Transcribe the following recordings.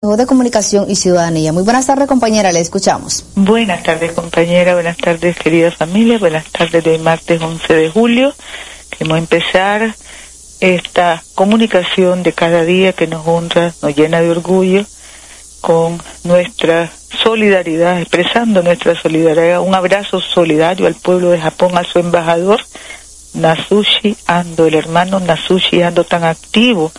de Comunicación y Ciudadanía. Muy buenas tardes, compañera, le escuchamos. Buenas tardes, compañera, buenas tardes, querida familia, buenas tardes de martes 11 de julio. Queremos empezar esta comunicación de cada día que nos honra, nos llena de orgullo, con nuestra solidaridad, expresando nuestra solidaridad, un abrazo solidario al pueblo de Japón, a su embajador, Nasushi Ando, el hermano Nasushi Ando tan activo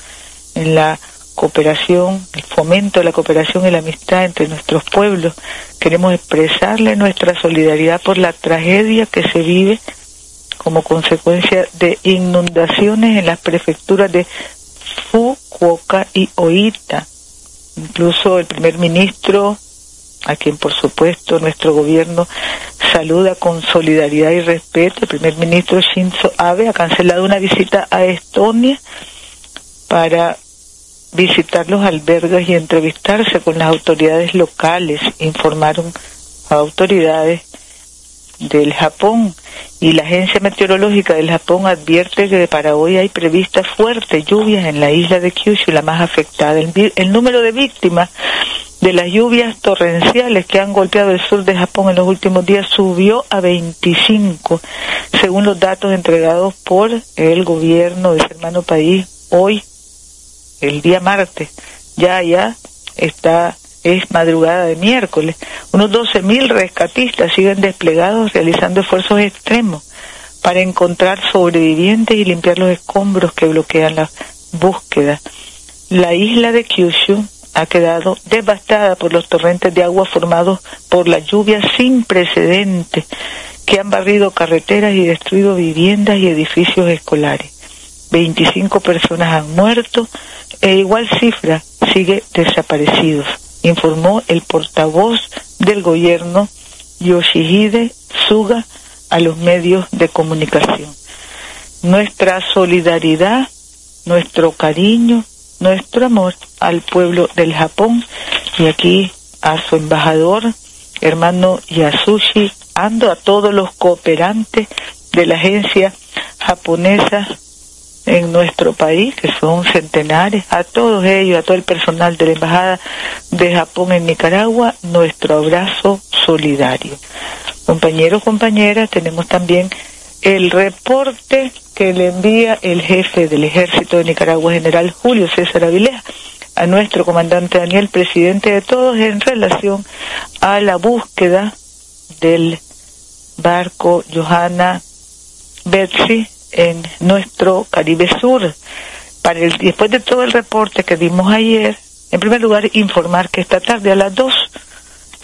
en la cooperación, el fomento de la cooperación y la amistad entre nuestros pueblos. Queremos expresarle nuestra solidaridad por la tragedia que se vive como consecuencia de inundaciones en las prefecturas de Fukuoka y Oita. Incluso el primer ministro, a quien por supuesto nuestro gobierno saluda con solidaridad y respeto, el primer ministro Shinzo Abe ha cancelado una visita a Estonia para visitar los albergues y entrevistarse con las autoridades locales, informaron a autoridades del Japón y la Agencia Meteorológica del Japón advierte que para hoy hay previstas fuertes lluvias en la isla de Kyushu, la más afectada. El, el, número de víctimas de las lluvias torrenciales que han golpeado el sur de Japón en los últimos días subió a 25, según los datos entregados por el gobierno de ese hermano país hoy el día martes, ya, ya está, es madrugada de miércoles. Unos 12.000 rescatistas siguen desplegados realizando esfuerzos extremos para encontrar sobrevivientes y limpiar los escombros que bloquean la búsqueda. La isla de Kyushu ha quedado devastada por los torrentes de agua formados por la lluvia sin precedentes que han barrido carreteras y destruido viviendas y edificios escolares. 25 personas han muerto, e igual cifra sigue desaparecidos, informó el portavoz del gobierno Yoshihide Suga a los medios de comunicación. Nuestra solidaridad, nuestro cariño, nuestro amor al pueblo del Japón y aquí a su embajador, hermano Yasushi Ando, a todos los cooperantes de la agencia japonesa en nuestro país, que son centenares, a todos ellos, a todo el personal de la Embajada de Japón en Nicaragua, nuestro abrazo solidario. Compañeros, compañeras, tenemos también el reporte que le envía el jefe del ejército de Nicaragua, general Julio César Avilés, a nuestro comandante Daniel, presidente de todos, en relación a la búsqueda del barco Johanna Betsy en nuestro Caribe Sur. Para el, después de todo el reporte que dimos ayer, en primer lugar, informar que esta tarde a las 2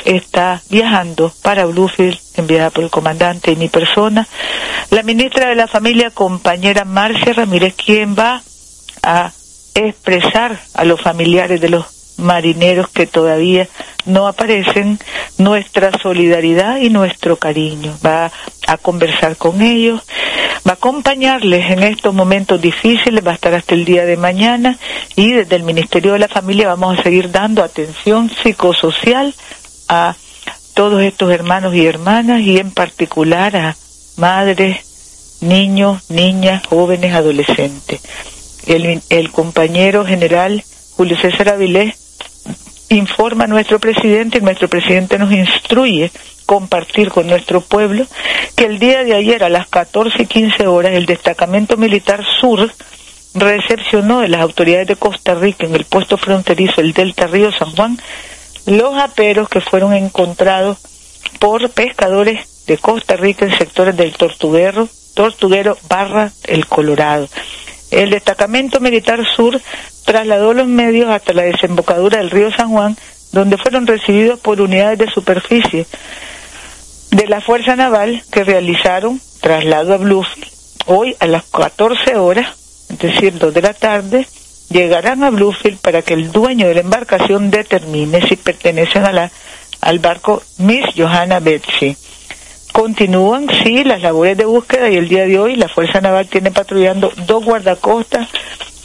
está viajando para Bluefield, enviada por el comandante y mi persona, la ministra de la Familia, compañera Marcia Ramírez, quien va a expresar a los familiares de los marineros que todavía no aparecen nuestra solidaridad y nuestro cariño. Va a conversar con ellos, va a acompañarles en estos momentos difíciles, va a estar hasta el día de mañana y desde el Ministerio de la Familia vamos a seguir dando atención psicosocial a todos estos hermanos y hermanas y en particular a madres, niños, niñas, jóvenes, adolescentes. El, compañero general Julio César Avilés informa nuestro presidente y nuestro presidente nos instruye compartir con nuestro pueblo que el día de ayer a las 14 y 15 horas el destacamento militar sur recepcionó de las autoridades de Costa Rica en el puesto fronterizo el Delta Río San Juan los aperos que fueron encontrados por pescadores de Costa Rica en sectores del Tortuguero, Tortuguero barra el Colorado. El destacamento militar sur trasladó los medios hasta la desembocadura del río San Juan, donde fueron recibidos por unidades de superficie de la Fuerza Naval que realizaron traslado a Bluefield hoy a las 14 horas, es decir, 2 de la tarde, llegarán a Bluefield para que el dueño de la embarcación determine si pertenecen a la, al barco Miss Johanna Betsy. Continúan, sí, las labores de búsqueda y el día de hoy la Fuerza Naval tiene patrullando dos guardacostas,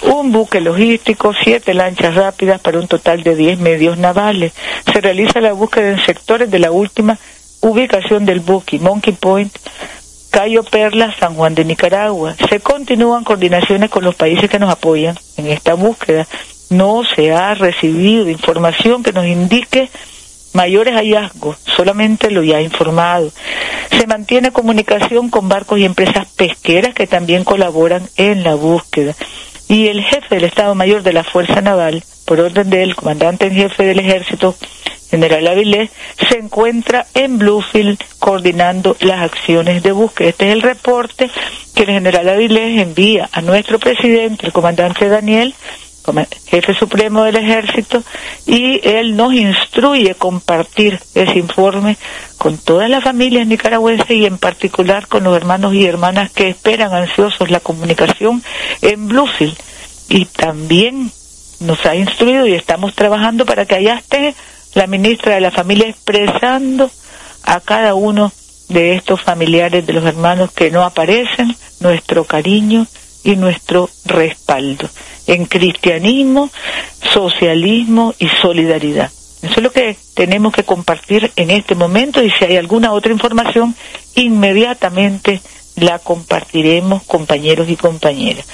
un buque logístico, siete lanchas rápidas para un total de diez medios navales. Se realiza la búsqueda en sectores de la última ubicación del buque, Monkey Point, Cayo Perla, San Juan de Nicaragua. Se continúan coordinaciones con los países que nos apoyan en esta búsqueda. No se ha recibido información que nos indique mayores hallazgos, solamente lo ya informado. Se mantiene comunicación con barcos y empresas pesqueras que también colaboran en la búsqueda. Y el jefe del Estado Mayor de la Fuerza Naval, por orden del comandante en jefe del Ejército, General Avilés, se encuentra en Bluefield coordinando las acciones de búsqueda. Este es el reporte que el general Avilés envía a nuestro presidente, el comandante Daniel, jefe supremo del ejército, y él nos instruye compartir ese informe con todas las familias nicaragüenses y en particular con los hermanos y hermanas que esperan ansiosos la comunicación en Bluefield. Y también nos ha instruido y estamos trabajando para que allá esté la ministra de la familia expresando a cada uno de estos familiares de los hermanos que no aparecen nuestro cariño y nuestro respaldo en cristianismo, socialismo y solidaridad. Eso es lo que tenemos que compartir en este momento y si hay alguna otra información, inmediatamente la compartiremos compañeros y compañeras.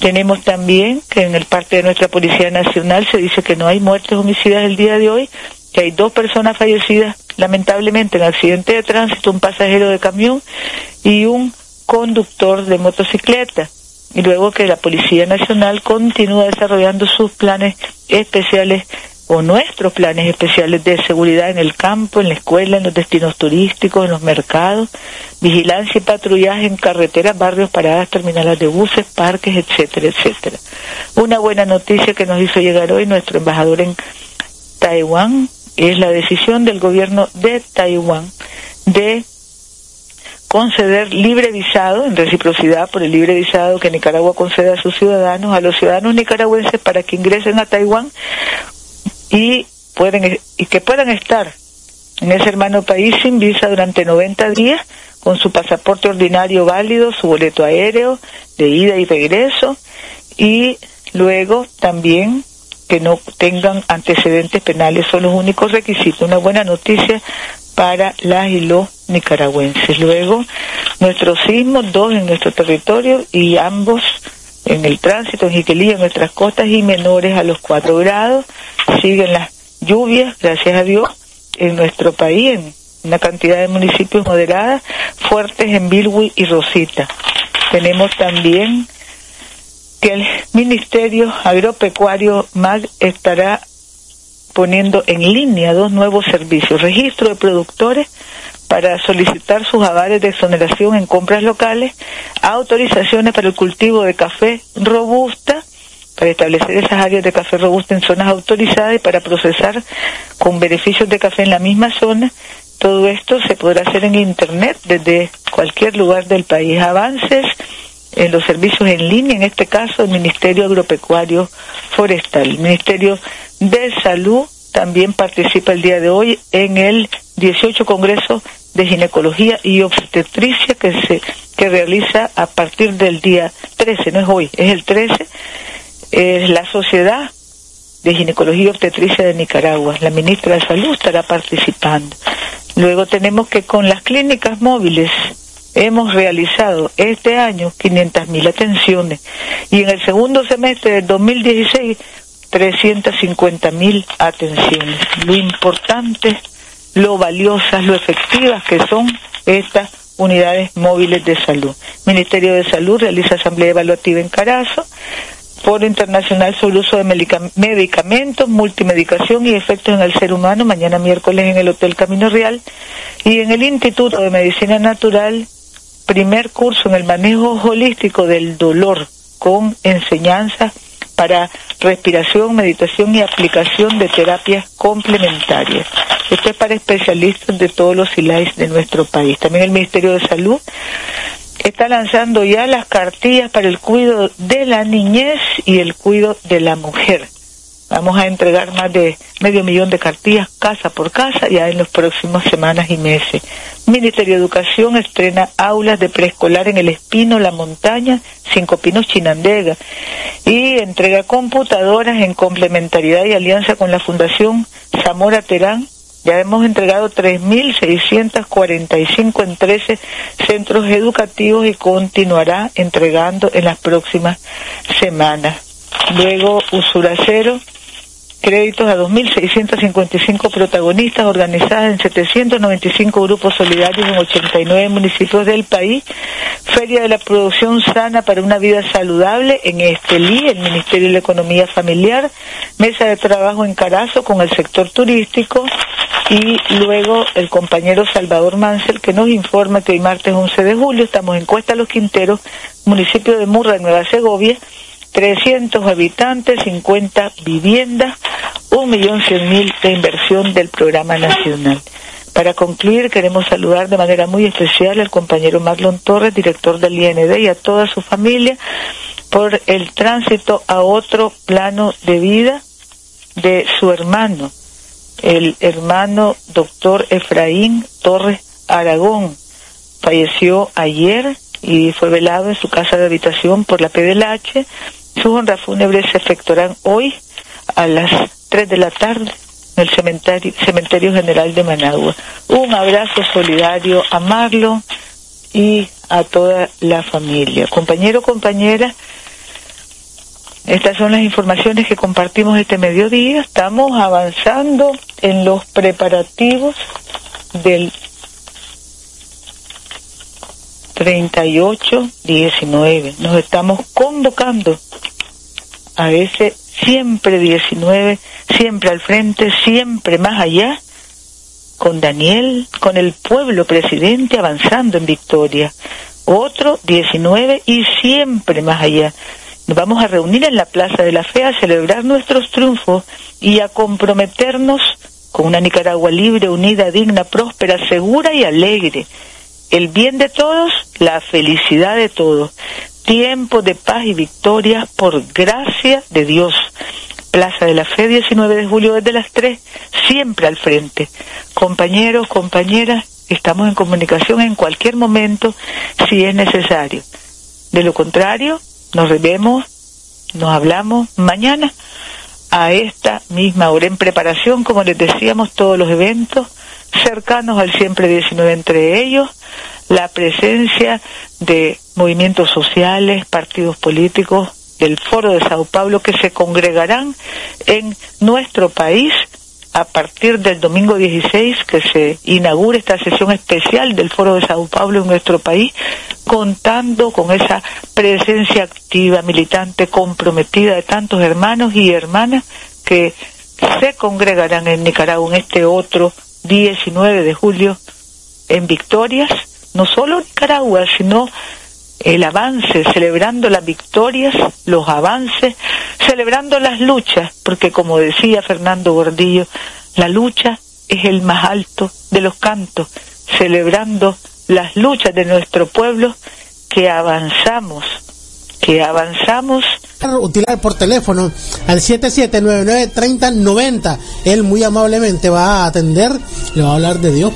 Tenemos también que en el parte de nuestra Policía Nacional se dice que no hay muertes homicidas el día de hoy, que hay dos personas fallecidas lamentablemente en accidente de tránsito, un pasajero de camión y un conductor de motocicleta. Y luego que la Policía Nacional continúa desarrollando sus planes especiales o nuestros planes especiales de seguridad en el campo, en la escuela, en los destinos turísticos, en los mercados, vigilancia y patrullaje en carreteras, barrios, paradas, terminales de buses, parques, etcétera, etcétera. Una buena noticia que nos hizo llegar hoy nuestro embajador en Taiwán, es la decisión del gobierno de Taiwán de conceder libre visado, en reciprocidad por el libre visado que Nicaragua concede a sus ciudadanos, a los ciudadanos nicaragüenses para que ingresen a Taiwán y, pueden, y que puedan estar en ese hermano país sin visa durante 90 días con su pasaporte ordinario válido, su boleto aéreo de ida y regreso y luego también que no tengan antecedentes penales son los únicos requisitos. Una buena noticia para las y los nicaragüenses. Luego, nuestros sismos, dos en nuestro territorio y ambos en el tránsito, en Jiquelía, en nuestras costas y menores a los cuatro grados. Siguen las lluvias, gracias a Dios, en nuestro país, en una cantidad de municipios moderadas, fuertes en Bilwi y Rosita. Tenemos también que el Ministerio Agropecuario MAG estará poniendo en línea dos nuevos servicios, registro de productores para solicitar sus avales de exoneración en compras locales, autorizaciones para el cultivo de café robusta, para establecer esas áreas de café robusta en zonas autorizadas y para procesar con beneficios de café en la misma zona. Todo esto se podrá hacer en Internet desde cualquier lugar del país. Avances en los servicios en línea, en este caso el Ministerio Agropecuario Forestal. El Ministerio de Salud también participa el día de hoy en el 18 Congreso de Ginecología y Obstetricia que se que realiza a partir del día 13, no es hoy, es el 13, es la Sociedad de Ginecología y Obstetricia de Nicaragua. La ministra de Salud estará participando. Luego tenemos que con las clínicas móviles hemos realizado este año 500.000 atenciones y en el segundo semestre del 2016 350.000 atenciones. Lo importante, lo valiosas, lo efectivas que son estas unidades móviles de salud. Ministerio de Salud realiza asamblea evaluativa en Carazo, Foro Internacional sobre uso de medicamentos, multimedicación y efectos en el ser humano, mañana miércoles en el Hotel Camino Real, y en el Instituto de Medicina Natural primer curso en el manejo holístico del dolor con enseñanza para respiración, meditación y aplicación de terapias complementarias. Esto es para especialistas de todos los ILAIS de nuestro país. También el Ministerio de Salud está lanzando ya las cartillas para el cuidado de la niñez y el cuidado de la mujer. Vamos a entregar más de medio millón de cartillas casa por casa ya en las próximas semanas y meses. Ministerio de Educación estrena aulas de preescolar en El Espino, La Montaña, Cinco Pinos, Chinandega y entrega computadoras en complementariedad y alianza con la Fundación Zamora Terán. Ya hemos entregado 3.645 en 13 centros educativos y continuará entregando en las próximas semanas. Luego, Usuracero créditos a 2.655 protagonistas organizadas en 795 grupos solidarios en 89 municipios del país, Feria de la Producción Sana para una Vida Saludable en Estelí, el Ministerio de la Economía Familiar, Mesa de Trabajo en Carazo con el sector turístico. Y luego el compañero Salvador Mansell que nos informa que hoy martes 11 de julio estamos en Cuesta Los Quinteros, municipio de Murra, Nueva Segovia, 300 habitantes, 50 viviendas, 1.100.000 de inversión del programa nacional. Para concluir, queremos saludar de manera muy especial al compañero Marlon Torres, director del IND, y a toda su familia por el tránsito a otro plano de vida de su hermano, el hermano doctor Efraín Torres Aragón. Falleció ayer y fue velado en su casa de habitación por la PDLH sus honras fúnebres se efectuarán hoy a las 3 de la tarde en el cementerio, cementerio General de Managua. Un abrazo solidario a Marlon y a toda la familia. Compañero, compañera, estas son las informaciones que compartimos este mediodía. Estamos avanzando en los preparativos del 38-19. Nos estamos convocando a ese siempre 19, siempre al frente, siempre más allá, con Daniel, con el pueblo presidente avanzando en victoria. Otro 19 y siempre más allá. Nos vamos a reunir en la Plaza de la Fe a celebrar nuestros triunfos y a comprometernos con una Nicaragua libre, unida, digna, próspera, segura y alegre. El bien de todos, la felicidad de todos tiempo de paz y victoria por gracia de Dios. Plaza de la Fe, 19 de julio desde las 3, siempre al frente. Compañeros, compañeras, estamos en comunicación en cualquier momento si es necesario. De lo contrario, nos vemos, nos hablamos mañana a esta misma hora en preparación, como les decíamos, todos los eventos cercanos al siempre 19 entre ellos, la presencia de movimientos sociales, partidos políticos del Foro de Sao Paulo que se congregarán en nuestro país a partir del domingo 16 que se inaugure esta sesión especial del Foro de Sao Paulo en nuestro país, contando con esa presencia activa, militante, comprometida de tantos hermanos y hermanas que se congregarán en Nicaragua en este otro 19 de julio en Victorias no solo Nicaragua, sino el avance, celebrando las victorias, los avances, celebrando las luchas, porque como decía Fernando Gordillo, la lucha es el más alto de los cantos, celebrando las luchas de nuestro pueblo que avanzamos, que avanzamos. Utilar por teléfono al 7799-3090. Él muy amablemente va a atender, le va a hablar de Dios.